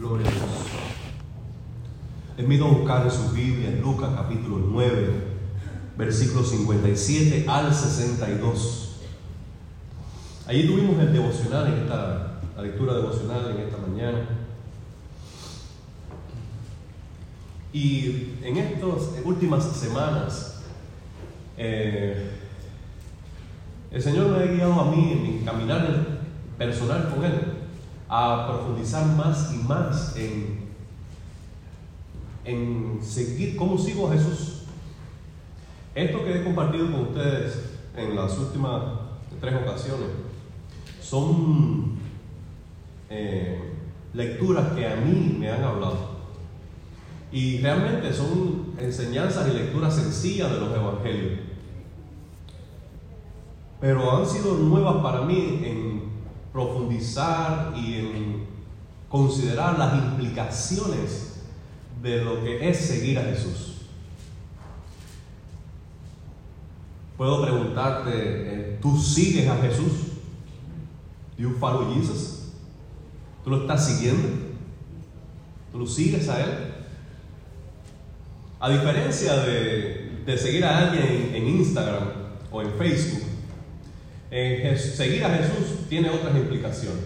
Gloria a Dios. Les invito a buscar en su Biblia en Lucas capítulo 9, versículos 57 al 62. Allí tuvimos el devocional en esta, la lectura devocional en esta mañana. Y en estas últimas semanas, eh, el Señor me ha guiado a mí en mi caminar personal con Él a profundizar más y más en, en seguir cómo sigo a Jesús. Esto que he compartido con ustedes en las últimas tres ocasiones son eh, lecturas que a mí me han hablado. Y realmente son enseñanzas y lecturas sencillas de los evangelios. Pero han sido nuevas para mí en profundizar y en considerar las implicaciones de lo que es seguir a Jesús. Puedo preguntarte, eh, ¿tú sigues a Jesús? You follow Jesus? ¿Tú lo estás siguiendo? ¿Tú lo sigues a Él? A diferencia de, de seguir a alguien en Instagram o en Facebook, en seguir a Jesús tiene otras implicaciones.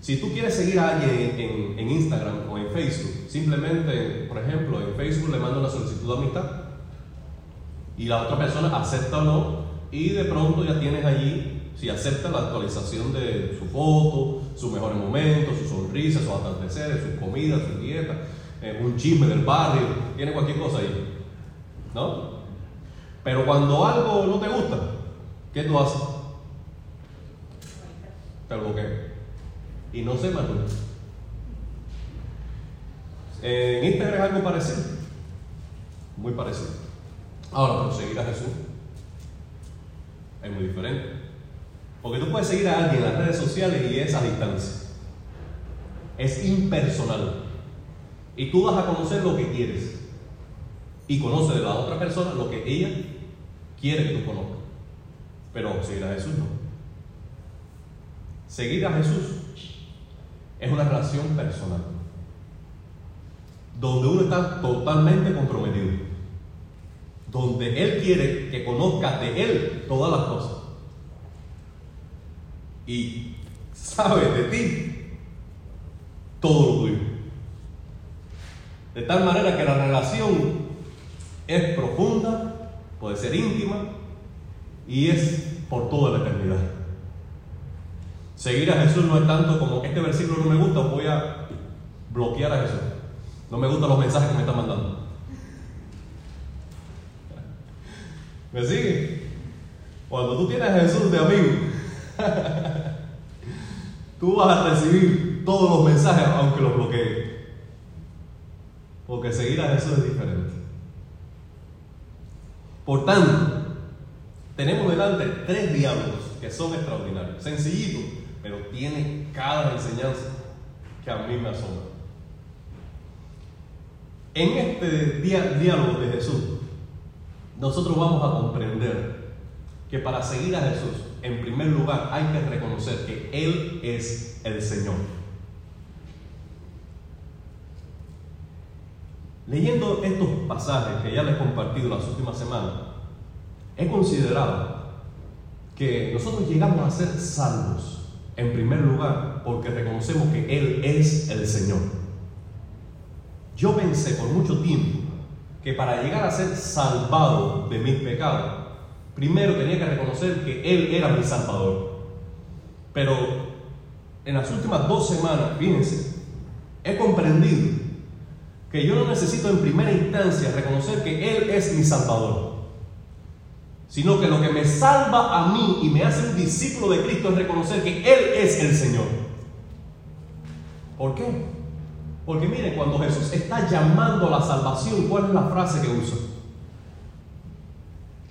Si tú quieres seguir a alguien en, Instagram o en Facebook, simplemente, por ejemplo, en Facebook le mando una solicitud de amistad y la otra persona acepta o no y de pronto ya tienes allí, si acepta la actualización de su foto, sus mejores momentos, sus sonrisas, sus atardeceres, sus comidas, sus dietas, eh, un chisme del barrio, tiene cualquier cosa ahí. ¿No? Pero cuando algo no te gusta, ¿qué tú haces? Te bloqueo. Y no se mató. En Instagram es algo parecido. Muy parecido. Ahora, pero seguir a Jesús es muy diferente. Porque tú puedes seguir a alguien en las redes sociales y es a distancia. Es impersonal. Y tú vas a conocer lo que quieres. Y conoce de la otra persona lo que ella quiere que tú conozcas. Pero seguir a Jesús no. Seguir a Jesús es una relación personal. Donde uno está totalmente comprometido. Donde Él quiere que conozcas de Él todas las cosas. Y sabe de ti todo lo tuyo. De tal manera que la relación es profunda, puede ser íntima y es por toda la eternidad. Seguir a Jesús no es tanto como este versículo no me gusta, voy a bloquear a Jesús. No me gustan los mensajes que me están mandando. ¿Me sigue? Cuando tú tienes a Jesús de amigo, tú vas a recibir todos los mensajes aunque los bloquees. Porque seguir a Jesús es diferente. Por tanto, tenemos delante tres diálogos que son extraordinarios. Sencillitos, pero tiene cada enseñanza que a mí me asombra. En este diálogo de Jesús, nosotros vamos a comprender que para seguir a Jesús, en primer lugar, hay que reconocer que Él es el Señor. Leyendo estos pasajes que ya les he compartido las últimas semanas, he considerado que nosotros llegamos a ser salvos, en primer lugar, porque reconocemos que Él es el Señor. Yo pensé por mucho tiempo que para llegar a ser salvado de mis pecados, primero tenía que reconocer que Él era mi Salvador. Pero en las últimas dos semanas, fíjense, he comprendido que yo no necesito en primera instancia reconocer que Él es mi Salvador, sino que lo que me salva a mí y me hace un discípulo de Cristo es reconocer que Él es el Señor. ¿Por qué? Porque miren, cuando Jesús está llamando a la salvación, ¿cuál es la frase que usa?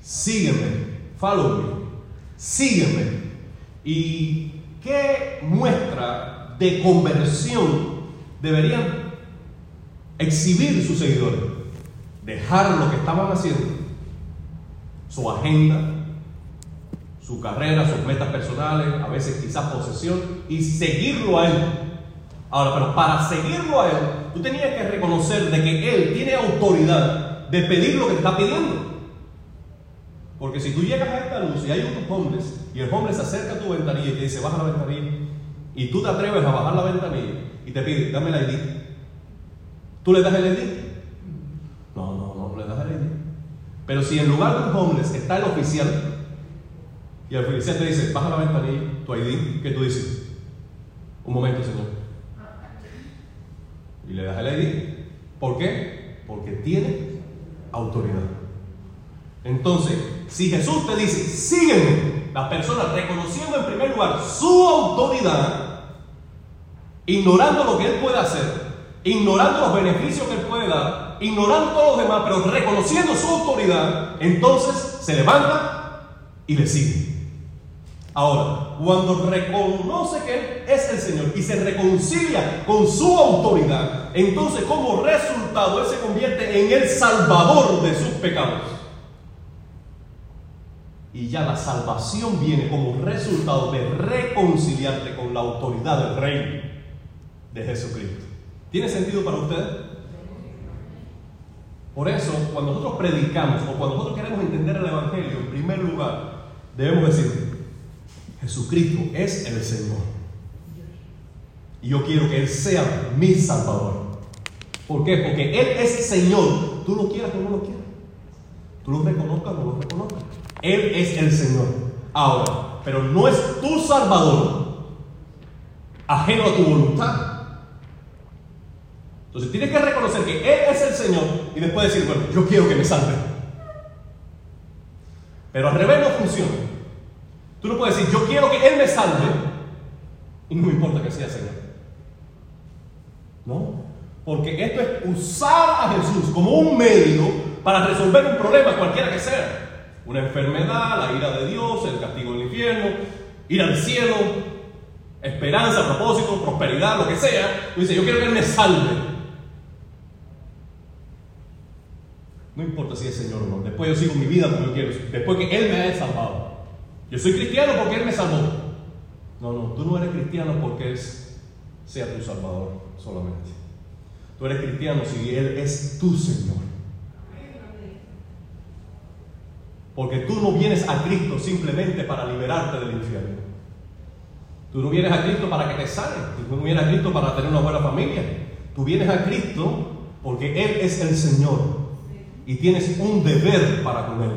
Sígueme, follow me, sígueme. ¿Y qué muestra de conversión deberían exhibir sus seguidores? Dejar lo que estaban haciendo, su agenda, su carrera, sus metas personales, a veces quizás posesión, y seguirlo a él. Ahora, pero para seguirlo a Él, tú tenías que reconocer de que Él tiene autoridad de pedir lo que te está pidiendo. Porque si tú llegas a esta luz y hay unos hombres y el hombre se acerca a tu ventanilla y te dice, baja la ventanilla, y tú te atreves a bajar la ventanilla y te pide, dame el ID, ¿tú le das el ID? No, no, no, no le das el ID. Pero si en lugar de un homeless está el oficial y el oficial te dice, baja la ventanilla, tu ID, ¿qué tú dices? Un momento, señor. Y le das el ID. ¿Por qué? Porque tiene autoridad. Entonces, si Jesús te dice, sígueme, la persona reconociendo en primer lugar su autoridad, ignorando lo que Él puede hacer, ignorando los beneficios que Él puede dar, ignorando todos los demás, pero reconociendo su autoridad, entonces se levanta y le sigue. Ahora, cuando reconoce que Él es el Señor y se reconcilia con su autoridad, entonces como resultado Él se convierte en el salvador de sus pecados. Y ya la salvación viene como resultado de reconciliarte con la autoridad del Rey de Jesucristo. ¿Tiene sentido para usted? Por eso, cuando nosotros predicamos o cuando nosotros queremos entender el Evangelio, en primer lugar, debemos decir, Jesucristo es el Señor. Y yo quiero que Él sea mi Salvador. ¿Por qué? Porque Él es Señor. Tú lo quieras o no lo quieras. Tú lo reconozcas o no lo reconozcas. Él es el Señor. Ahora, pero no es tu Salvador ajeno a tu voluntad. Entonces tienes que reconocer que Él es el Señor y después decir, bueno, yo quiero que me salve. Pero al revés no funciona. Tú no puedes decir, yo quiero que Él me salve y no importa que sea Señor. No, porque esto es usar a Jesús como un medio para resolver un problema cualquiera que sea. Una enfermedad, la ira de Dios, el castigo del infierno, ir al cielo, esperanza, propósito, prosperidad, lo que sea. Tú dices, yo quiero que Él me salve. No importa si es Señor o no. Después yo sigo mi vida como yo quiero. Después que Él me haya salvado. Yo soy cristiano porque Él me salvó. No, no, tú no eres cristiano porque Él sea tu salvador solamente. Tú eres cristiano si Él es tu Señor. Porque tú no vienes a Cristo simplemente para liberarte del infierno. Tú no vienes a Cristo para que te sane. Tú no vienes a Cristo para tener una buena familia. Tú vienes a Cristo porque Él es el Señor. Y tienes un deber para con Él.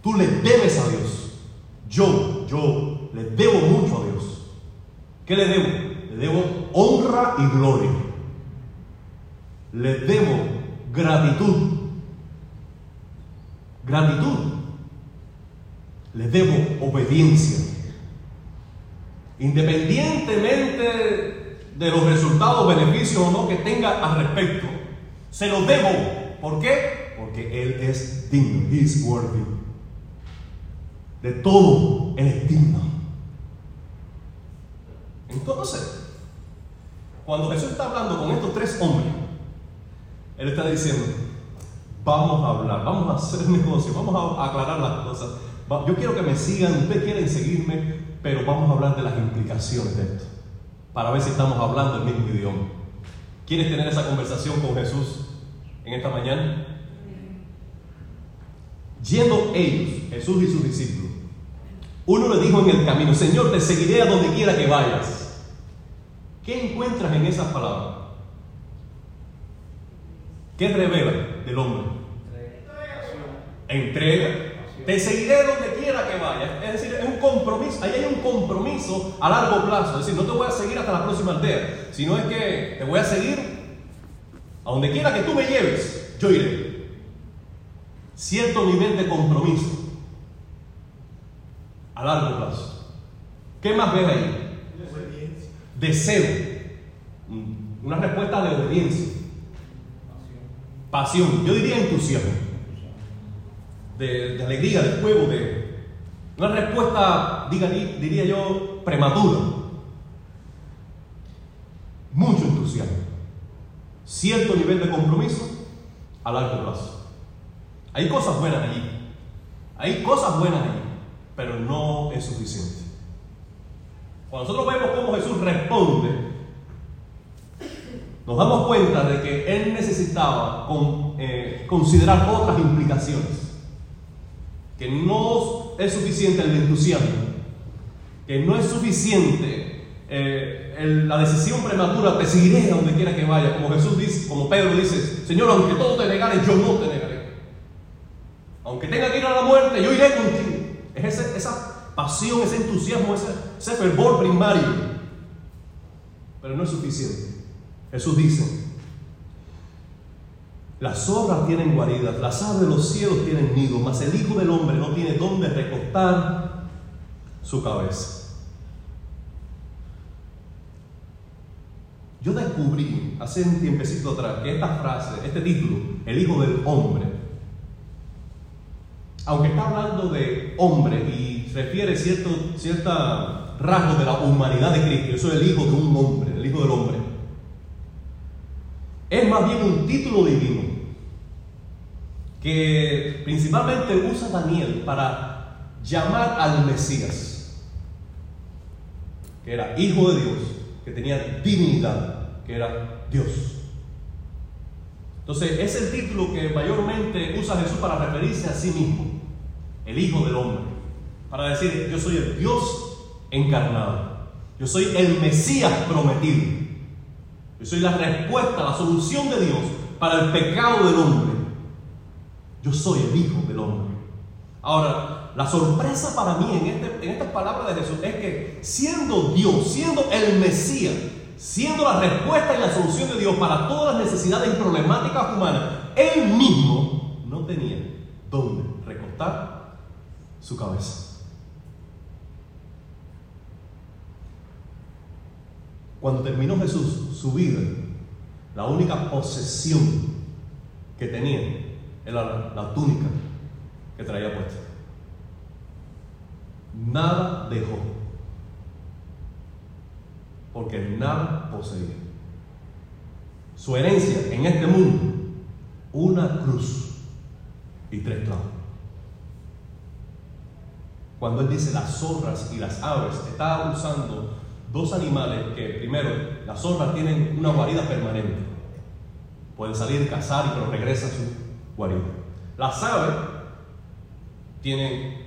Tú le debes a Dios. Yo, yo le debo mucho a Dios. ¿Qué le debo? Le debo honra y gloria. Le debo gratitud. Gratitud. Le debo obediencia. Independientemente de los resultados, beneficios o no que tenga al respecto, se lo debo. ¿Por qué? Porque Él es digno. He is worthy de todo el digno. Entonces, cuando Jesús está hablando con estos tres hombres, Él está diciendo, vamos a hablar, vamos a hacer negocio, vamos a aclarar las cosas. Yo quiero que me sigan, ustedes quieren seguirme, pero vamos a hablar de las implicaciones de esto, para ver si estamos hablando el mismo idioma. ¿Quieres tener esa conversación con Jesús en esta mañana? Yendo ellos, Jesús y sus discípulos, uno le dijo en el camino, Señor, te seguiré a donde quiera que vayas. ¿Qué encuentras en esas palabras? ¿Qué revela del hombre? Entrega. Te seguiré donde quiera que vayas. Es decir, es un compromiso. Ahí hay un compromiso a largo plazo. Es decir, no te voy a seguir hasta la próxima aldea, sino es que te voy a seguir a donde quiera que tú me lleves. Yo iré. Cierto nivel de compromiso a largo plazo. ¿Qué más ves ahí? Deseo. Mm, una respuesta de obediencia. Pasión. Yo diría entusiasmo. De, alegría, de juego, de una respuesta, diría yo, prematura. Mucho entusiasmo. Cierto nivel de compromiso a largo plazo. Hay cosas buenas allí. Hay cosas buenas allí pero no es suficiente. Cuando nosotros vemos cómo Jesús responde, nos damos cuenta de que él necesitaba eh, considerar otras implicaciones. Que no es suficiente el entusiasmo, que no es suficiente eh, la decisión prematura, te seguiré a donde quiera que vaya, como Jesús dice, como Pedro dice, Señor, aunque todo te negare, yo no te negaré. Aunque tenga que ir a la muerte, yo iré contigo. Es esa pasión, ese entusiasmo, ese, fervor primario. Pero no es suficiente. Jesús dice, las zorras tienen guaridas, las aves de los cielos tienen nidos, mas el Hijo del Hombre no tiene dónde recostar su cabeza. Yo descubrí hace un tiempecito atrás que esta frase, este título, el Hijo del Hombre, aunque está hablando de hombre y refiere cierto, cierta rasgo de la humanidad de Cristo, yo soy el Hijo de un hombre, el Hijo del Hombre, es más bien un título divino que principalmente usa Daniel para llamar al Mesías, que era hijo de Dios, que tenía divinidad, que era Dios. Entonces, es el título que mayormente usa Jesús para referirse a sí mismo, el Hijo del Hombre, para decir, yo soy el Dios encarnado, yo soy el Mesías prometido. Yo soy la respuesta, la solución de Dios para el pecado del hombre. Yo soy el Hijo del hombre. Ahora, la sorpresa para mí en, este, estas palabras de Jesús es que siendo Dios, siendo el Mesías, siendo la respuesta y la solución de Dios para todas las necesidades y problemáticas humanas, Él mismo no tenía dónde recostar su cabeza. Cuando terminó Jesús su vida, la única posesión que tenía era la, túnica que traía puesta. Nada dejó, porque nada poseía. Su herencia en este mundo, una cruz y tres clavos. Cuando él dice las zorras y las aves, está usando dos animales que, primero, las zorras tienen una guarida permanente. Pueden salir cazar, pero regresan a su guarida. Las aves tienen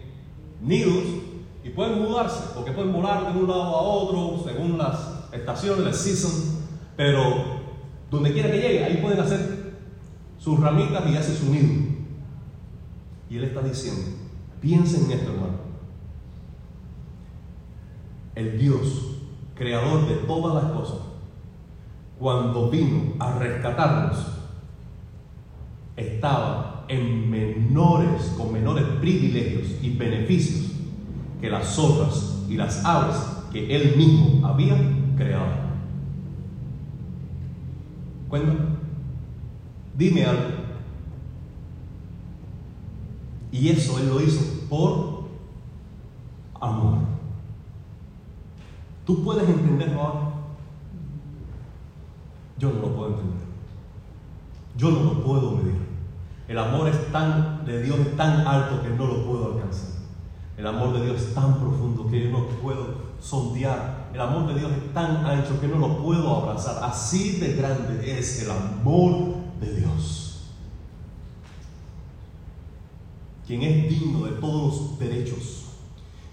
nidos y pueden mudarse, porque pueden volar de un lado a otro según las estaciones, la season, pero donde quiera que llegue, ahí pueden hacer sus ramitas y hacer su nido. Y él está diciendo, piensen en esto, hermano. El Dios creador de todas las cosas, cuando vino a rescatarnos, estaba en menores, con menores privilegios y beneficios que las zorras y las aves que él mismo había creado. Cuéntame, dime algo. Y eso él lo hizo por amor. ¿Tú puedes entenderlo ahora? Yo no lo puedo entender. Yo no lo puedo medir. El amor de Dios es tan alto que no lo puedo alcanzar. El amor de Dios es tan profundo que yo no puedo sondear. El amor de Dios es tan ancho que no lo puedo abrazar. Así de grande es el amor de Dios. Quien es digno de todos los derechos,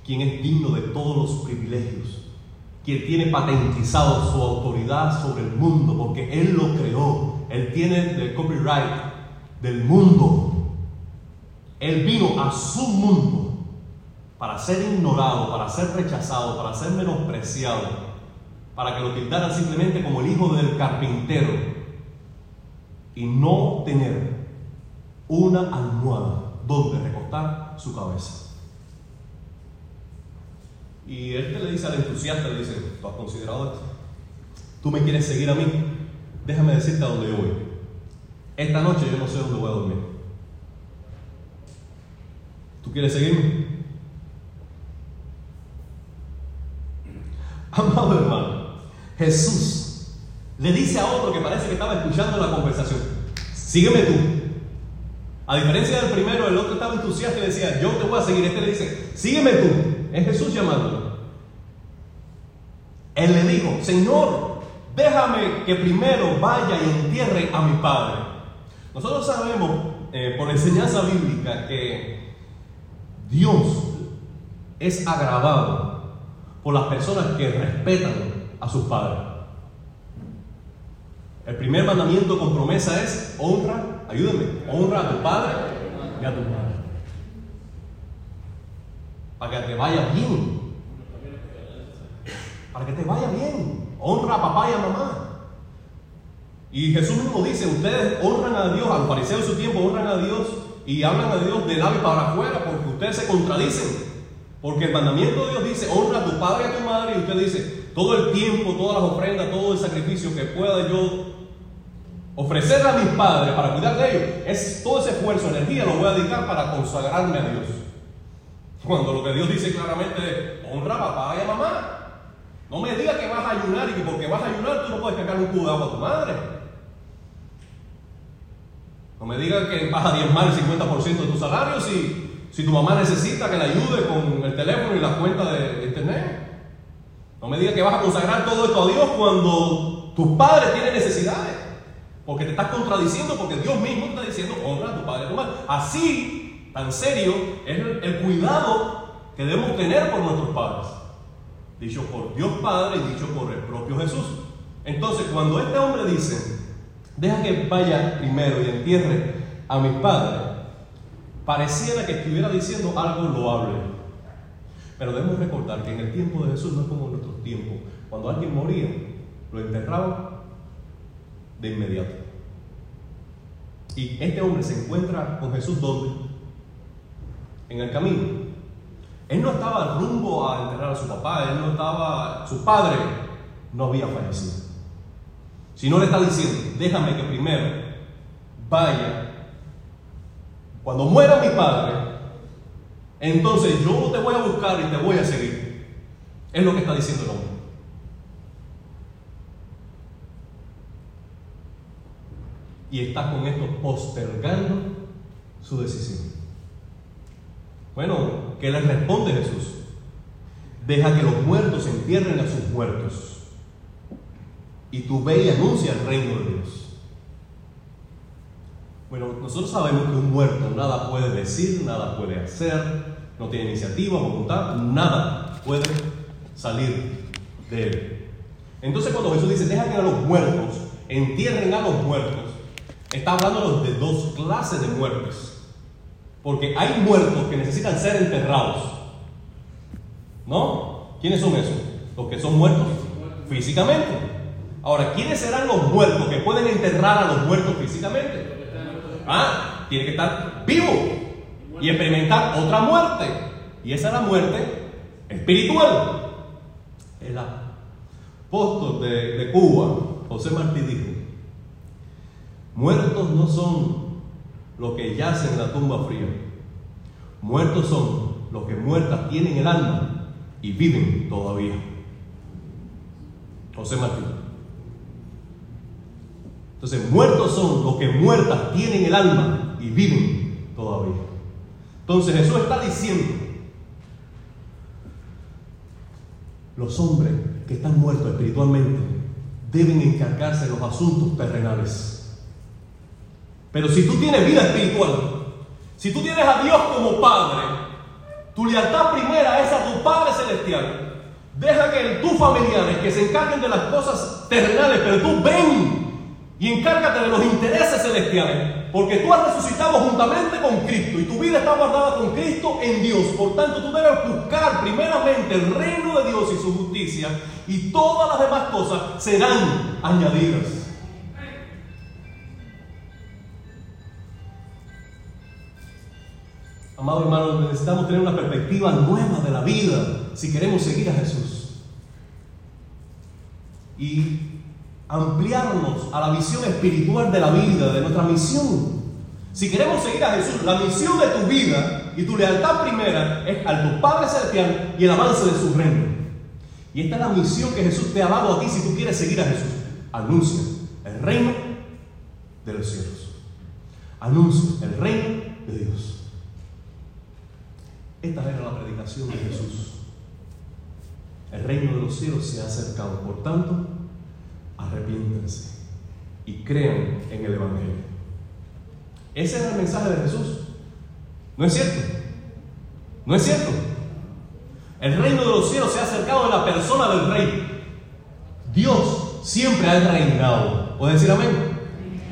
quien es digno de todos los privilegios, quien tiene patentizado su autoridad sobre el mundo, porque Él lo creó. Él tiene el copyright del mundo. Él vino a su mundo para ser ignorado, para ser rechazado, para ser menospreciado, para que lo tildaran simplemente como el hijo del carpintero y no tener una almohada donde recostar su cabeza. Y él le dice al entusiasta, le dice, ¿tú has considerado esto? ¿Tú me quieres seguir a mí? Déjame decirte a dónde yo voy. Esta noche yo no sé dónde voy a dormir. ¿Tú quieres seguirme? Amado hermano, Jesús le dice a otro que parece que estaba escuchando la conversación, sígueme tú. A diferencia del primero, el otro estaba entusiasta y decía, yo te voy a seguir. Este le dice, sígueme tú. Es Jesús llamándolo. Él le dijo, Señor, déjame que primero vaya y entierre a mi padre. Nosotros sabemos eh, por enseñanza bíblica que Dios es agravado por las personas que respetan a sus padres. El primer mandamiento con promesa es honra, ayúdame, honra a tu padre y a tu madre. Para que te vaya bien. Para que te vaya bien. Honra a papá y a mamá. Y Jesús mismo dice, ustedes honran a Dios, al parecer en su tiempo honran a Dios y hablan a Dios de labio para afuera porque ustedes se contradicen. Porque el mandamiento de Dios dice, honra a tu padre y a tu madre, y usted dice, todo el tiempo, todas las ofrendas, todo el sacrificio que pueda yo ofrecerle a mis padres para cuidar de ellos, es todo ese esfuerzo, energía, lo voy a dedicar para consagrarme a Dios. Cuando lo que Dios dice claramente es, honra a papá y a mamá. No me digas que vas a ayunar y que porque vas a ayunar tú no puedes cargar un cubo de agua a tu madre. No me digas que vas a diezmar el 50% de tu salario si si tu mamá necesita que la ayude con el teléfono y la cuenta de internet. No me digas que vas a consagrar todo esto a Dios cuando tu padre tiene necesidades. Porque te estás contradiciendo porque Dios mismo está diciendo, honra a tu padre a tu madre. Así, tan serio, es el cuidado que debemos tener por nuestros padres. Dicho por Dios Padre y dicho por el propio Jesús. Entonces, cuando este hombre dice, deja que vaya primero y entierre a mis padres, pareciera que estuviera diciendo algo loable. Pero debemos recordar que en el tiempo de Jesús no es como en nuestros tiempos. Cuando alguien moría, lo enterraban de inmediato. Y este hombre se encuentra con Jesús ¿dónde? En el camino. Él no estaba rumbo a enterrar a su papá, él no estaba, su padre no había fallecido. Sino le está diciendo, déjame que primero vaya cuando muera mi padre, entonces yo te voy a buscar y te voy a seguir. Es lo que está diciendo el hombre. Y está con esto postergando su decisión. Bueno, ¿qué le responde Jesús? Deja que los muertos entierren a sus muertos. Y tú ve y anuncia el reino de Dios. Bueno, nosotros sabemos que un muerto nada puede decir, nada puede hacer, no tiene iniciativa, voluntad, nada puede salir de él. Entonces cuando Jesús dice, deja que a los muertos, entierren a los muertos, está hablando de dos clases de muertes. Porque hay muertos que necesitan ser enterrados. ¿No? ¿Quiénes son esos? Los que son muertos físicamente. Ahora, ¿quiénes serán los muertos que pueden enterrar a los muertos físicamente? ¿Ah? Tiene que estar vivo y experimentar otra muerte. Y esa es la muerte espiritual. El apóstol de, de Cuba, José Martí, dijo, muertos no son los que yacen en la tumba fría. Muertos son los que muertas tienen el alma y viven todavía. José Martín. Entonces, muertos son los que muertas tienen el alma y viven todavía. Entonces Jesús está diciendo, los hombres que están muertos espiritualmente deben encargarse de los asuntos terrenales. Pero si tú tienes vida espiritual, si tú tienes a Dios como Padre, tu lealtad primera es a tu Padre Celestial. Deja que tus familiares que se encarguen de las cosas terrenales, pero tú ven y encárgate de los intereses celestiales, porque tú has resucitado juntamente con Cristo y tu vida está guardada con Cristo en Dios. Por tanto, tú debes buscar primeramente el reino de Dios y su justicia, y todas las demás cosas serán añadidas. Amado hermano, necesitamos tener una perspectiva nueva de la vida si queremos seguir a Jesús. Y ampliarnos a la visión espiritual de la vida, de nuestra misión. Si queremos seguir a Jesús, la misión de tu vida y tu lealtad primera es al tu Padre Celestial y el avance de su reino. Y esta es la misión que Jesús te ha dado a ti si tú quieres seguir a Jesús. Anuncia el reino de los cielos. Anuncia el reino de Dios. Esta era la predicación de Jesús. El reino de los cielos se ha acercado. Por tanto, arrepiéntanse y crean en el Evangelio. Ese es el mensaje de Jesús. ¿No es cierto? ¿No es cierto? El reino de los cielos se ha acercado en la persona del rey. Dios siempre ha reinado. ¿Puede decir amén?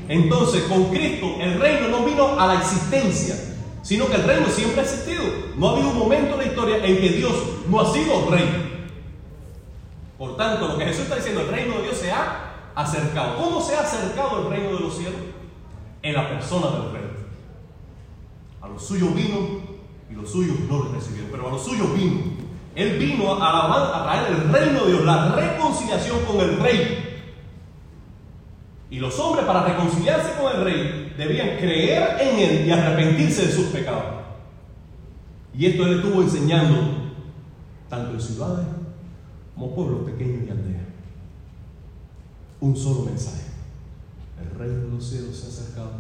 Entonces, con Cristo, el reino no vino a la existencia, sino que el reino siempre ha existido. No ha habido un momento en la historia en que Dios no ha sido rey. Por tanto, lo que Jesús está diciendo, el reino de Dios se ha acercado. ¿Cómo se ha acercado el reino de los cielos? En la persona del rey. A los suyos vino y los suyos no lo recibieron, pero a los suyos vino. Él vino a, a traer el reino de Dios, la reconciliación con el rey. Y los hombres para reconciliarse con el rey debían creer en él y arrepentirse de sus pecados. Y esto él estuvo enseñando tanto en ciudades como pueblos pequeños y aldeas. Un solo mensaje. El reino de los cielos se ha acercado.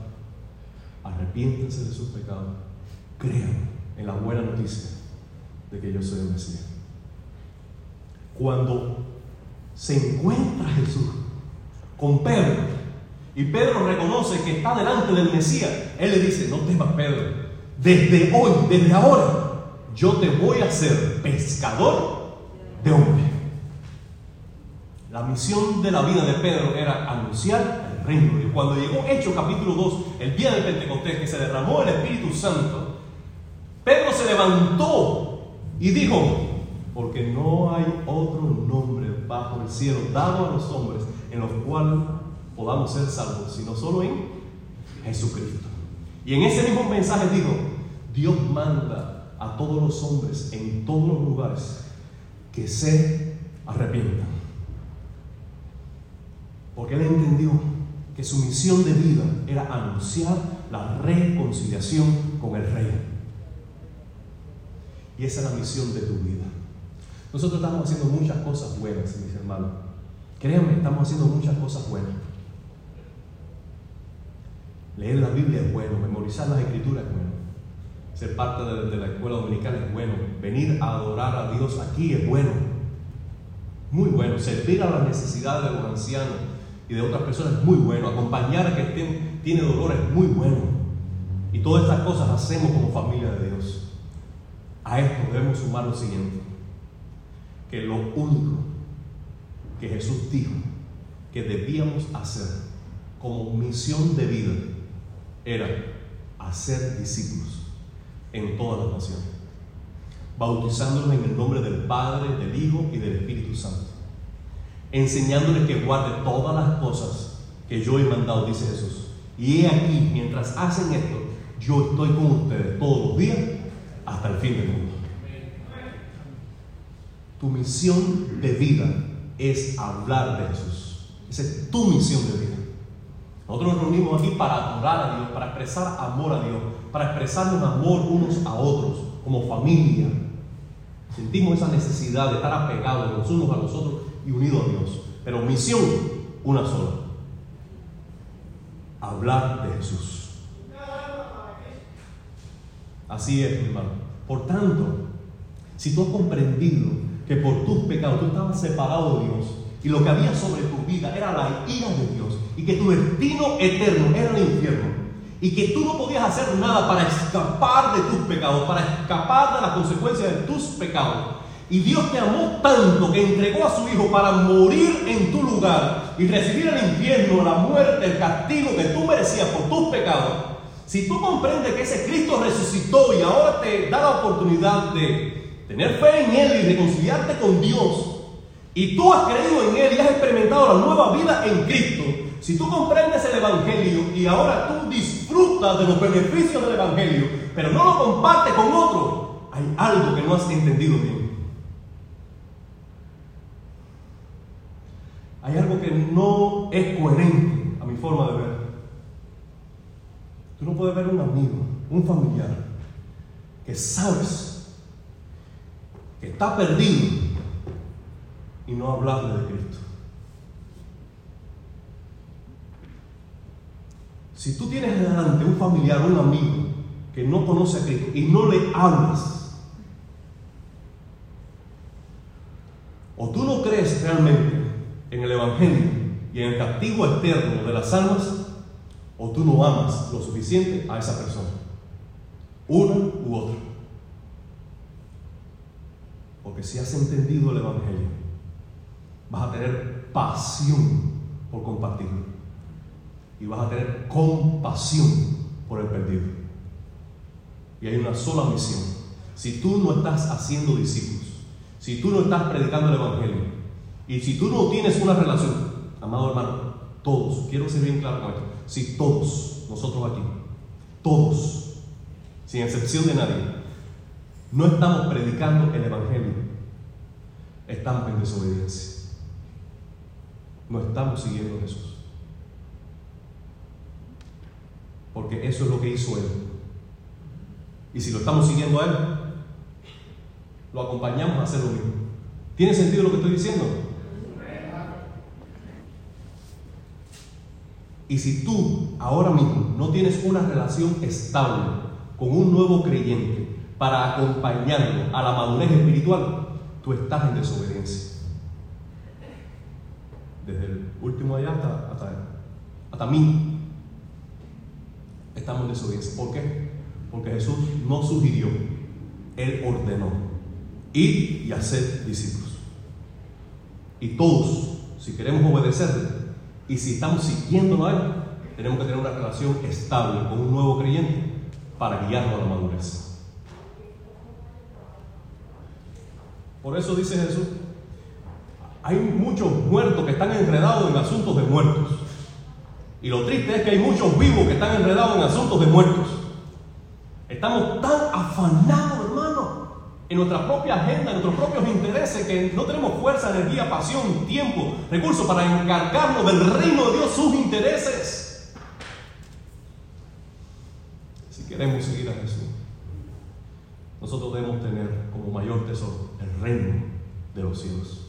Arrepiéntense de sus pecados. Crean en la buena noticia de que yo soy el Mesías. Cuando se encuentra Jesús con Pedro y Pedro reconoce que está delante del Mesías, él le dice, no temas Pedro, desde hoy, desde ahora, yo te voy a hacer pescador de hombres. La misión de la vida de Pedro era anunciar el reino Dios. Cuando llegó Hechos capítulo 2, el día del Pentecostés, que se derramó el Espíritu Santo, Pedro se levantó y dijo, porque no hay otro nombre bajo el cielo dado a los hombres en los cuales podamos ser salvos, sino solo en Jesucristo. Y en ese mismo mensaje dijo, Dios manda a todos los hombres en todos los lugares que se arrepientan. Porque él entendió que su misión de vida era anunciar la reconciliación con el Rey. Y esa es la misión de tu vida. Nosotros estamos haciendo muchas cosas buenas, mis hermanos. Créanme, estamos haciendo muchas cosas buenas. Leer la Biblia es bueno, memorizar las escrituras es bueno. Ser parte de, la escuela dominical es bueno. Venir a adorar a Dios aquí es bueno. Muy bueno. Servir a las necesidades de los ancianos y de otras personas es muy bueno. Acompañar a quien tiene dolor es muy bueno. Y todas estas cosas hacemos como familia de Dios. A esto debemos sumar lo siguiente que lo único que Jesús dijo que debíamos hacer como misión de vida era hacer discípulos en todas las naciones, bautizándolos en el nombre del Padre, del Hijo y del Espíritu Santo, enseñándoles que guarde todas las cosas que yo he mandado, dice Jesús. Y he aquí, mientras hacen esto, yo estoy con ustedes todos los días hasta el fin del mundo. Tu misión de vida es hablar de Jesús. Esa es tu misión de vida. Nosotros nos reunimos aquí para adorar a Dios, para expresar amor a Dios, para expresarnos amor unos a otros, como familia. Sentimos esa necesidad de estar apegados los unos a los otros y unidos a Dios. Pero misión, una sola. Hablar de Jesús. Así es, hermano. Por tanto, si tú has comprendido que por tus pecados tú estabas separado de Dios y lo que había sobre tu vida era la ira de Dios y que tu destino eterno era el infierno y que tú no podías hacer nada para escapar de tus pecados, para escapar de las consecuencias de tus pecados. Y Dios te amó tanto que entregó a su Hijo para morir en tu lugar y recibir el infierno, la muerte, el castigo que tú merecías por tus pecados. Si tú comprendes que ese Cristo resucitó y ahora te da la oportunidad de tener fe en Él y reconciliarte con Dios, y tú has creído en Él y has experimentado la nueva vida en Cristo, si tú comprendes el Evangelio y ahora tú disfrutas de los beneficios del Evangelio, pero no lo compartes con otro, hay algo que no has entendido bien. Hay algo que no es coherente a mi forma de ver. Tú no puedes ver un amigo, un familiar, que sabes está perdido y no hablarle de Cristo. Si tú tienes delante un familiar, un amigo que no conoce a Cristo y no le hablas, o tú no crees realmente en el Evangelio y castigo eterno de las almas o tú no amas lo suficiente a esa persona. Una u otra. Porque si has entendido el Evangelio, vas a tener pasión por compartirlo. Y vas a tener compasión por el perdido. Y hay una sola misión. Si tú no estás haciendo discípulos, si tú no estás predicando el Evangelio, y si tú no tienes una relación, amado hermano, todos, quiero ser bien claro con esto, si todos, nosotros aquí, todos, sin excepción de nadie, no estamos predicando el Evangelio, estamos en desobediencia. No estamos siguiendo a Jesús. Porque eso es lo que hizo Él. Y si lo estamos siguiendo a Él, lo acompañamos a hacer lo mismo. ¿Tiene sentido lo que estoy diciendo? Y si tú ahora mismo no tienes una relación estable con un nuevo creyente para acompañarlo a la madurez espiritual, tú estás en desobediencia. Desde el último allá hasta, hasta, hasta mí, estamos en desobediencia. ¿Por qué? Porque Jesús no sugirió, Él ordenó ir y hacer discípulos. Y todos, si queremos obedecerle, y si estamos siguiéndolo a Él, tenemos que tener una relación estable con un nuevo creyente para guiarlo a la madurez. Por eso dice Jesús, hay muchos muertos que están enredados en asuntos de muertos. Y lo triste es que hay muchos vivos que están enredados en asuntos de muertos. Estamos tan afanados, hermano, en nuestra propia agenda, en nuestros propios intereses, que no tenemos fuerza, energía, pasión, tiempo, recursos para encargarnos del reino de Dios, sus intereses. Si queremos seguir a Jesús, nosotros debemos tener como mayor tesoro el reino de los cielos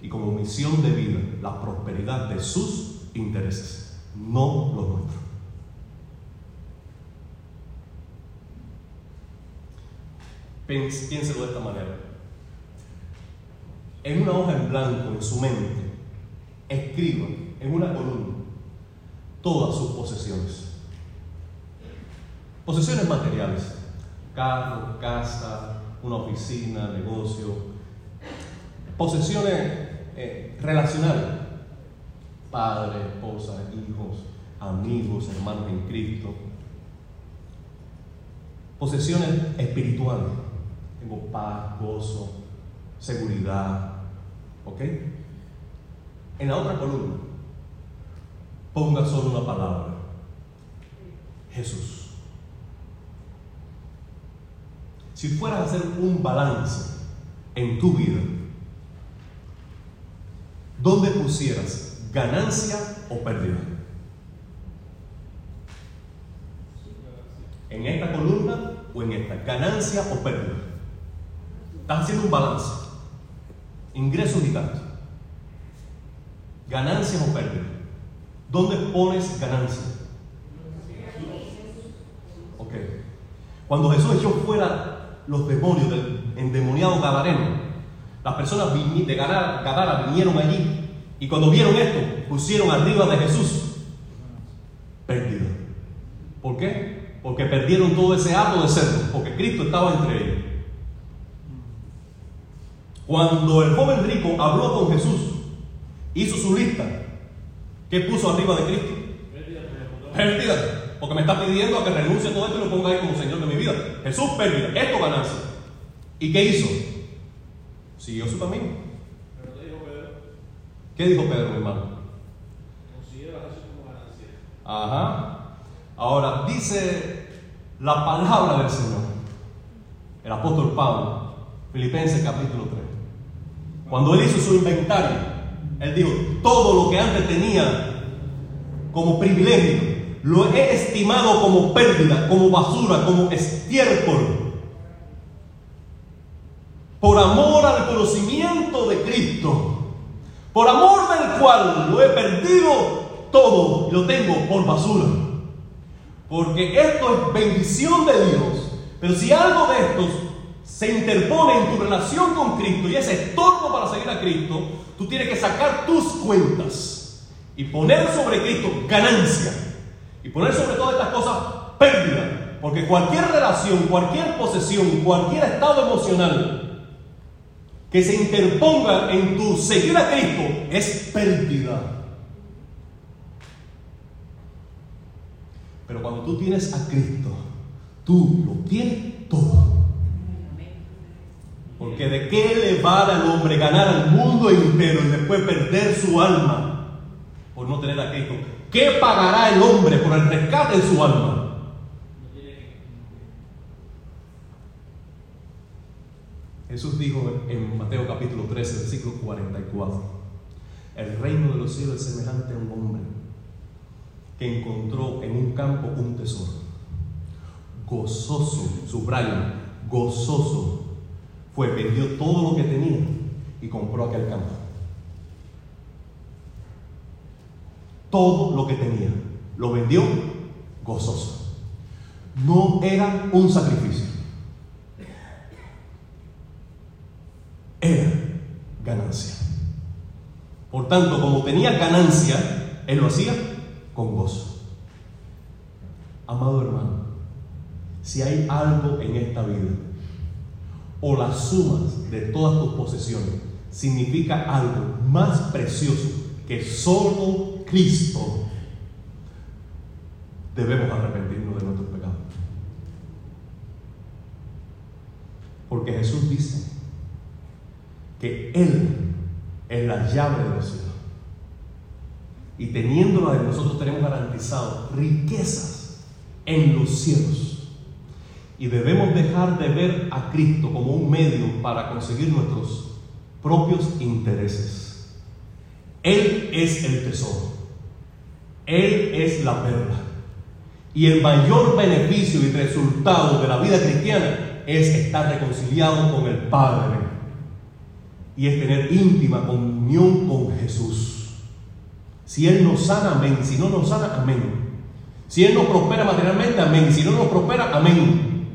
y como misión de vida la prosperidad de sus intereses, no los nuestros. Piénselo de esta manera. En una hoja en blanco, en su mente, escriba en una columna todas sus posesiones. Posesiones materiales, carro, casa, una oficina, negocio, posesiones eh, relacionales, padre, esposa, hijos, amigos, hermanos en Cristo, posesiones espirituales, tengo paz, gozo, seguridad. ¿Ok? En la otra columna, ponga solo una palabra. Jesús. Si fueras a hacer un balance en tu vida, ¿dónde pusieras ganancia o pérdida? ¿En esta columna o en esta? ¿Ganancia o pérdida? Estás haciendo un balance. Ingresos y gastos. Ganancias o pérdida. ¿Dónde pones ganancia? Ok. Cuando Jesús echó fuera los demonios del endemoniado Gadareno, las personas de Gadara vinieron allí y cuando vieron esto, pusieron arriba de Jesús pérdida. ¿Por qué? Porque perdieron todo ese acto de ser, porque Cristo estaba entre ellos. Cuando el joven rico habló con Jesús, hizo su lista, ¿qué puso arriba de Cristo? Pérdida. Porque me está pidiendo a que renuncie a todo esto y lo ponga ahí como Señor de mi vida. Jesús, pérdida. Esto ganancia. ¿Y qué hizo? Siguió su camino. ¿Qué dijo Pedro, mi hermano? Ajá. Ahora, dice la palabra del Señor. El apóstol Pablo, Filipenses capítulo 3. Cuando él hizo su inventario, él dijo, todo lo que antes tenía como privilegio, lo he estimado como pérdida, como basura, como estiércol. Por amor al conocimiento de Cristo, por amor del cual lo he perdido todo y lo tengo por basura. Porque esto es bendición de Dios. Pero si algo de estos se interpone en tu relación con Cristo y es estorbo para seguir a Cristo, tú tienes que sacar tus cuentas y poner sobre Cristo ganancia y poner sobre todas estas cosas pérdida, porque cualquier relación, cualquier posesión, cualquier estado emocional que se interponga en tu seguir a Cristo es pérdida. Pero cuando tú tienes a Cristo, tú lo tienes todo. Porque de qué le vale al hombre ganar al mundo entero y después perder su alma por no tener a Cristo. ¿Qué pagará el hombre por el rescate de su alma? Jesús dijo en Mateo capítulo 13, versículo 44, el reino de los cielos es semejante a un hombre que encontró en un campo un tesoro, gozoso, subrayo, gozoso, fue, vendió todo lo que tenía y compró aquel campo. Todo lo que tenía, lo vendió gozoso. No era un sacrificio. Era ganancia. Por tanto, como tenía ganancia, él lo hacía con gozo. Amado hermano, si hay algo en esta vida o las sumas de todas tus posesiones significa algo más precioso que solo Cristo, debemos arrepentirnos de nuestros pecados. Porque Jesús dice que Él es la llave de los cielos. Y teniéndola de nosotros tenemos garantizado riquezas en los cielos. Y debemos dejar de ver a Cristo como un medio para conseguir nuestros propios intereses. Él es el tesoro. Él es la perla. Y el mayor beneficio y resultado de la vida cristiana es estar reconciliado con el Padre. Y es tener íntima comunión con Jesús. Si Él nos sana, amén. Si no nos sana, amén. Si Él nos prospera materialmente, amén. Si no nos prospera, amén.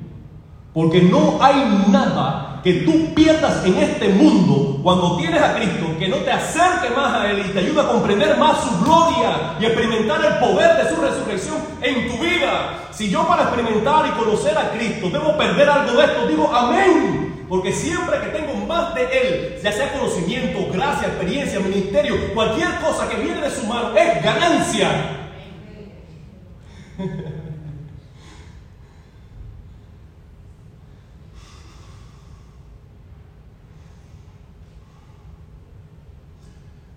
Porque no hay nada que tú pierdas en este mundo cuando tienes a Cristo que no te acerque más a Él y te ayude a comprender más su gloria y experimentar el poder de su resurrección en tu vida. Si yo para experimentar y conocer a Cristo debo perder algo de esto, digo amén. Porque siempre que tengo más de Él, ya sea conocimiento, gracia, experiencia, ministerio, cualquier cosa que viene de su mano es ganancia.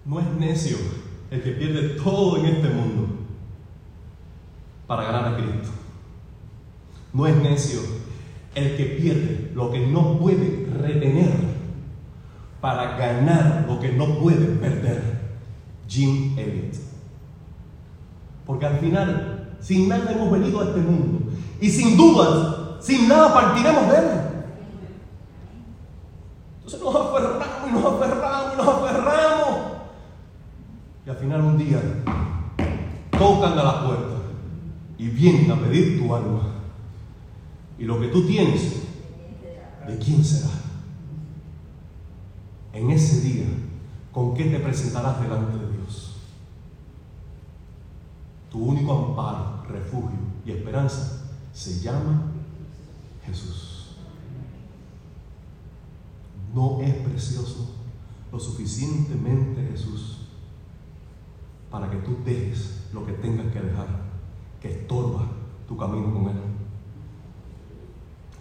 No es necio el que pierde todo en este mundo para ganar a Cristo. No es necio el que pierde lo que no puede retener para ganar lo que no puede perder. Jim Elliot. Porque al final, sin nada hemos venido a este mundo. Y sin dudas, sin nada partiremos de él. Entonces nos aferramos y nos aferramos y nos aferramos. Y al final un día tocan a la puerta y vienen a pedir tu alma. Y lo que tú tienes, ¿de quién será? En ese día, ¿con qué te presentarás delante de Dios? Tu único amparo, refugio y esperanza se llama Jesús. No es precioso lo suficientemente Jesús para que tú dejes lo que tengas que dejar, que estorba tu camino con Él.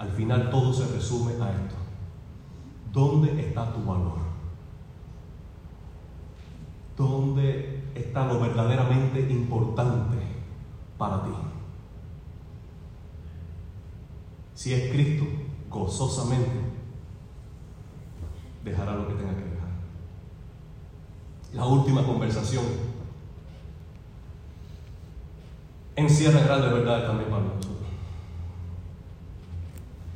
Al final todo se resume a esto. ¿Dónde está tu valor? ¿Dónde está lo verdaderamente importante para ti? Si es Cristo, gozosamente dejará lo que tenga que dejar. La última conversación encierra grandes verdades también para nosotros.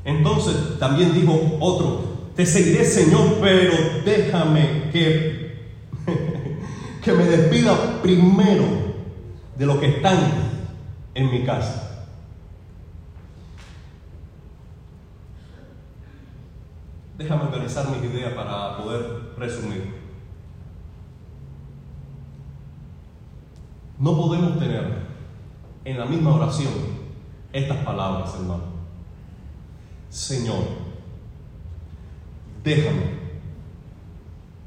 Entonces también dijo otro, te seguiré Señor, pero déjame que, que me despida primero de lo que están en mi casa. Déjame organizar mis ideas para poder resumir. No podemos tener en la misma oración estas palabras, hermano. Señor, déjame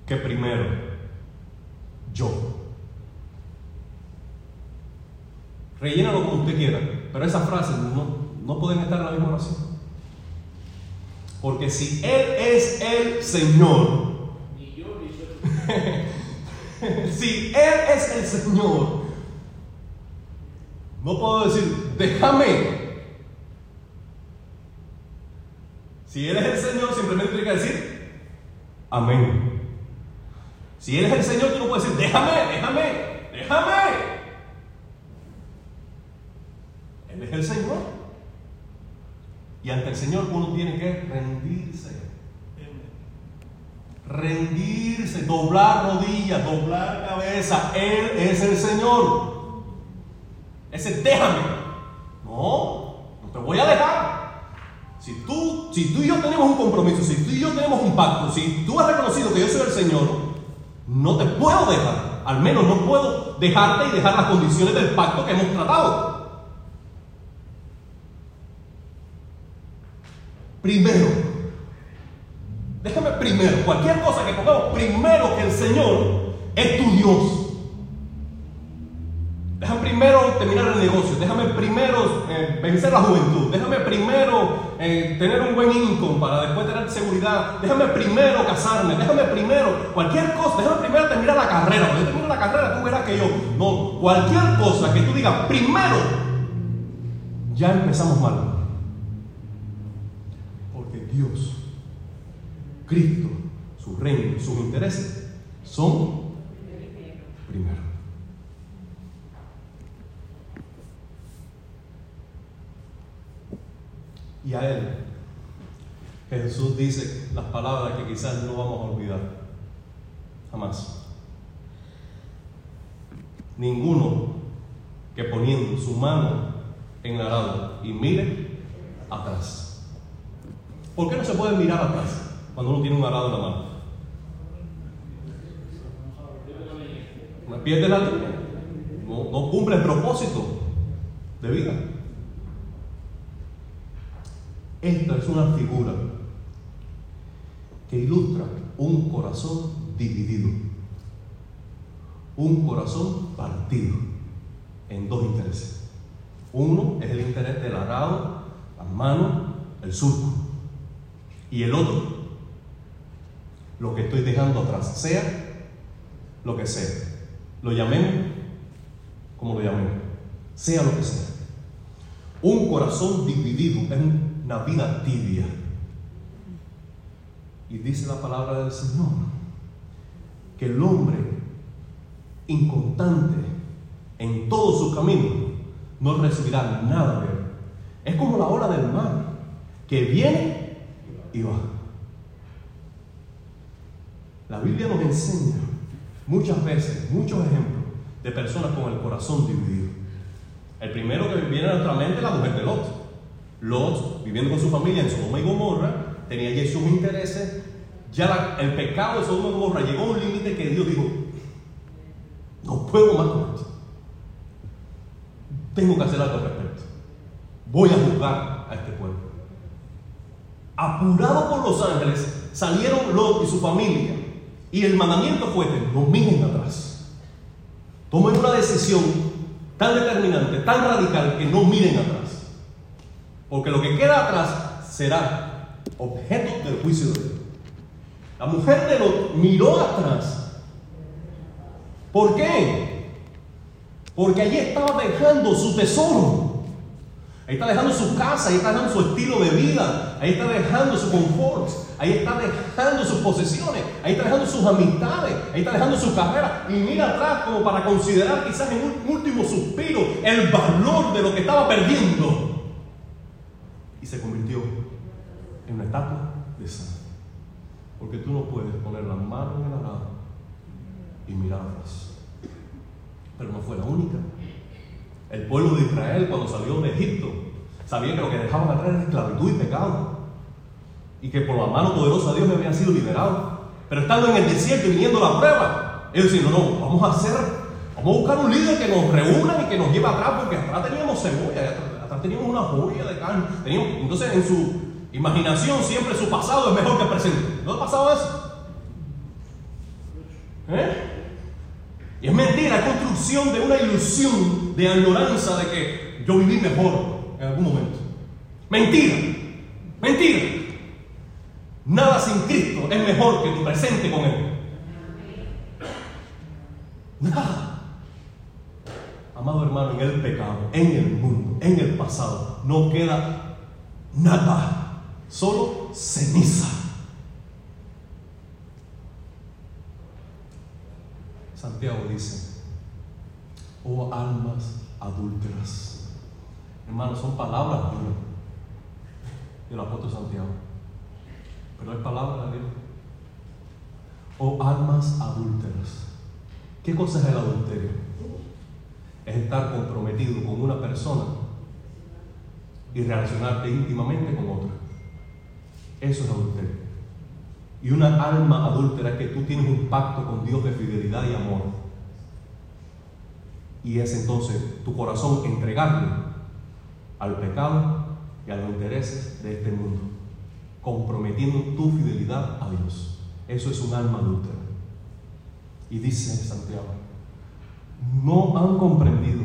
que primero yo. Rellénalo como usted quiera, pero esas frases no, no pueden estar en la misma oración. Porque si Él es el Señor, Ni yo ni yo. si Él es el Señor, no puedo decir, déjame. Si Él es el Señor, simplemente tiene que decir, amén. Si Él es el Señor, tú no puedes decir, déjame, déjame, déjame. Él es el Señor. Y ante el Señor uno tiene que rendirse. Rendirse, doblar rodillas, doblar cabeza. Él es el Señor. Ese déjame. No, no te voy a dejar. Si tú, si tú y yo tenemos un compromiso, si tú y yo tenemos un pacto, si tú has reconocido que yo soy el Señor, no te puedo dejar. Al menos no puedo dejarte y dejar las condiciones del pacto que hemos tratado. Primero, déjame primero, cualquier cosa que pongamos primero que el Señor es tu Dios. Terminar el negocio, déjame primero eh, vencer la juventud, déjame primero eh, tener un buen income para después tener seguridad, déjame primero casarme, déjame primero cualquier cosa, déjame primero terminar la carrera, cuando yo termine la carrera tú verás que yo, no, cualquier cosa que tú digas primero, ya empezamos mal. Porque Dios, Cristo, su reino, sus intereses son primero. Y a Él, Jesús dice las palabras que quizás no vamos a olvidar. Jamás. Ninguno que poniendo su mano en el arado y mire atrás. ¿Por qué no se puede mirar atrás cuando uno tiene un arado en la mano? No pierde la línea. No, no cumple el propósito de vida. Esta es una figura que ilustra un corazón dividido, un corazón partido en dos intereses. Uno es el interés del arado, las manos, el surco. Y el otro, lo que estoy dejando atrás, sea lo que sea. Lo llamemos como lo llamemos, sea lo que sea. Un corazón dividido es una vida tibia. Y dice la palabra del Señor que el hombre inconstante en todo su camino no recibirá nada de él. Es como la ola del mar que viene y va. La Biblia nos enseña muchas veces, muchos ejemplos de personas con el corazón dividido. El primero que viene a nuestra mente es la mujer de Lot. Lot, viviendo con su familia en Sodoma y Gomorra, tenía allí sus intereses. Ya el pecado de Sodoma y Gomorra llegó a un límite que Dios dijo, no puedo más con esto. Tengo que hacer algo al respecto. Voy a juzgar a este pueblo. Apurado por los ángeles, salieron Lot y su familia. Y el mandamiento fue, no miren atrás. Tomen una decisión tan determinante, tan radical, que no miren atrás. Porque lo que queda atrás será objeto del juicio de Dios. La mujer de Lot miró atrás. ¿Por qué? Porque allí estaba dejando su tesoro. Ahí está dejando su casa, ahí está dejando su estilo de vida, ahí está dejando su confort, ahí está dejando sus posesiones, ahí está dejando sus amistades, ahí está dejando su carrera. Y mira atrás como para considerar quizás en un último suspiro el valor de lo que estaba perdiendo. Y se convirtió en una estatua de sal. Porque tú no puedes poner la mano en el arado y mirar atrás. Pero no fue la única. El pueblo de Israel cuando salió de Egipto sabía que lo que dejaban atrás era esclavitud y pecado. Y que por la mano poderosa de Dios habían sido liberados. Pero estando en el desierto y viniendo la prueba, ellos decían, no, no, vamos a hacer Vamos a buscar un líder que nos reúna y que nos lleve atrás, porque atrás teníamos cebolla, atrás, atrás teníamos una joya de carne. Teníamos, entonces, en su imaginación, siempre su pasado es mejor que el presente. ¿No ha pasado eso? ¿Eh? Y es mentira, es construcción de una ilusión de añoranza de que yo viví mejor en algún momento. Mentira, mentira. Nada sin Cristo es mejor que tu presente con Él. Nada. Amado hermano, en el pecado, en el mundo, en el pasado, no queda nada, solo ceniza. Santiago dice, oh almas adúlteras. Hermanos, son palabras duras del apóstol Santiago, pero es palabra de Dios. Oh almas adúlteras. ¿Qué cosa es el adulterio? Es estar comprometido con una persona y relacionarte íntimamente con otra. Eso es adulterio. Y una alma adúltera es que tú tienes un pacto con Dios de fidelidad y amor. Y es entonces tu corazón entregarle al pecado y a los intereses de este mundo, comprometiendo tu fidelidad a Dios. Eso es un alma adúltera. Y dice Santiago, no han comprendido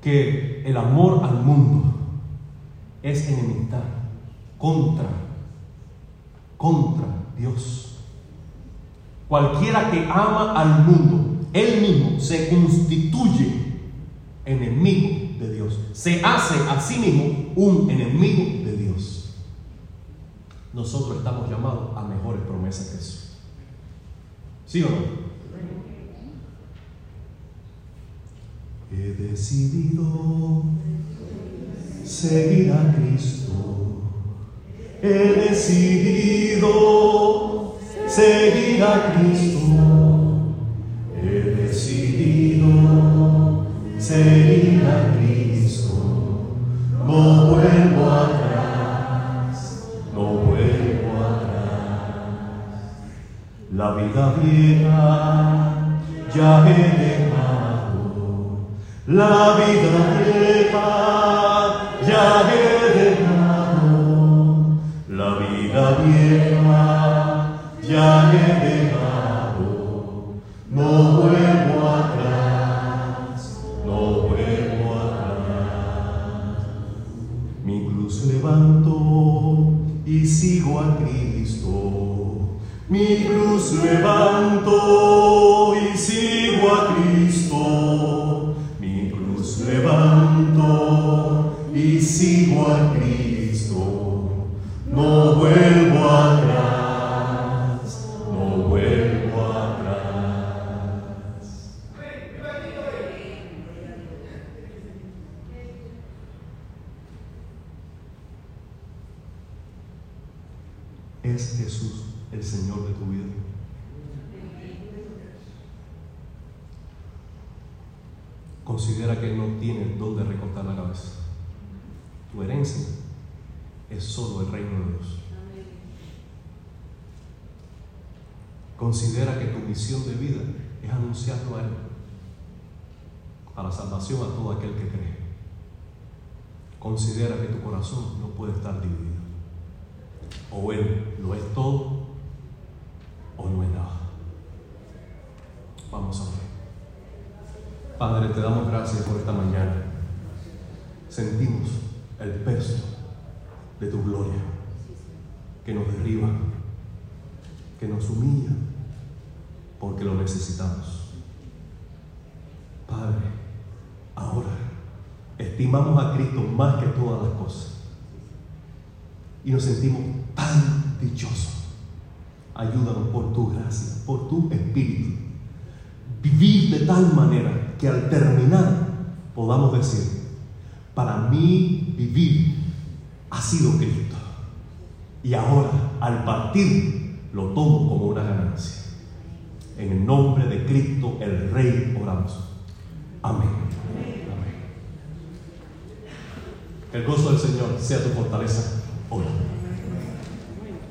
que el amor al mundo es enemistad contra, contra Dios. Cualquiera que ama al mundo, él mismo se constituye enemigo de Dios. Se hace a sí mismo un enemigo de Dios. Nosotros estamos llamados a mejores promesas que eso. ¿Sí o no? He decidido seguir a Cristo. He decidido seguir a Cristo. He decidido seguir a Cristo. No vuelvo atrás, no vuelvo atrás. La vida vieja ya he Love. Considera que no tienes dónde recortar la cabeza. Tu herencia es solo el reino de Dios. Considera que tu misión de vida es anunciarlo a Él para salvación a todo aquel que cree. Considera que tu corazón no puede estar dividido. O Él lo es todo o no es nada. Vamos a ver. Padre, te damos gracias por esta mañana. Sentimos el peso de tu gloria que nos derriba, que nos humilla, porque lo necesitamos. Padre, ahora estimamos a Cristo más que todas las cosas y nos sentimos tan dichosos. Ayúdanos por tu gracia, por tu espíritu. Vivir de tal manera que al terminar podamos decir, para mí vivir ha sido Cristo. Y ahora al partir lo tomo como una ganancia. En el nombre de Cristo el Rey oramos. Amén. Que el gozo del Señor sea tu fortaleza hoy.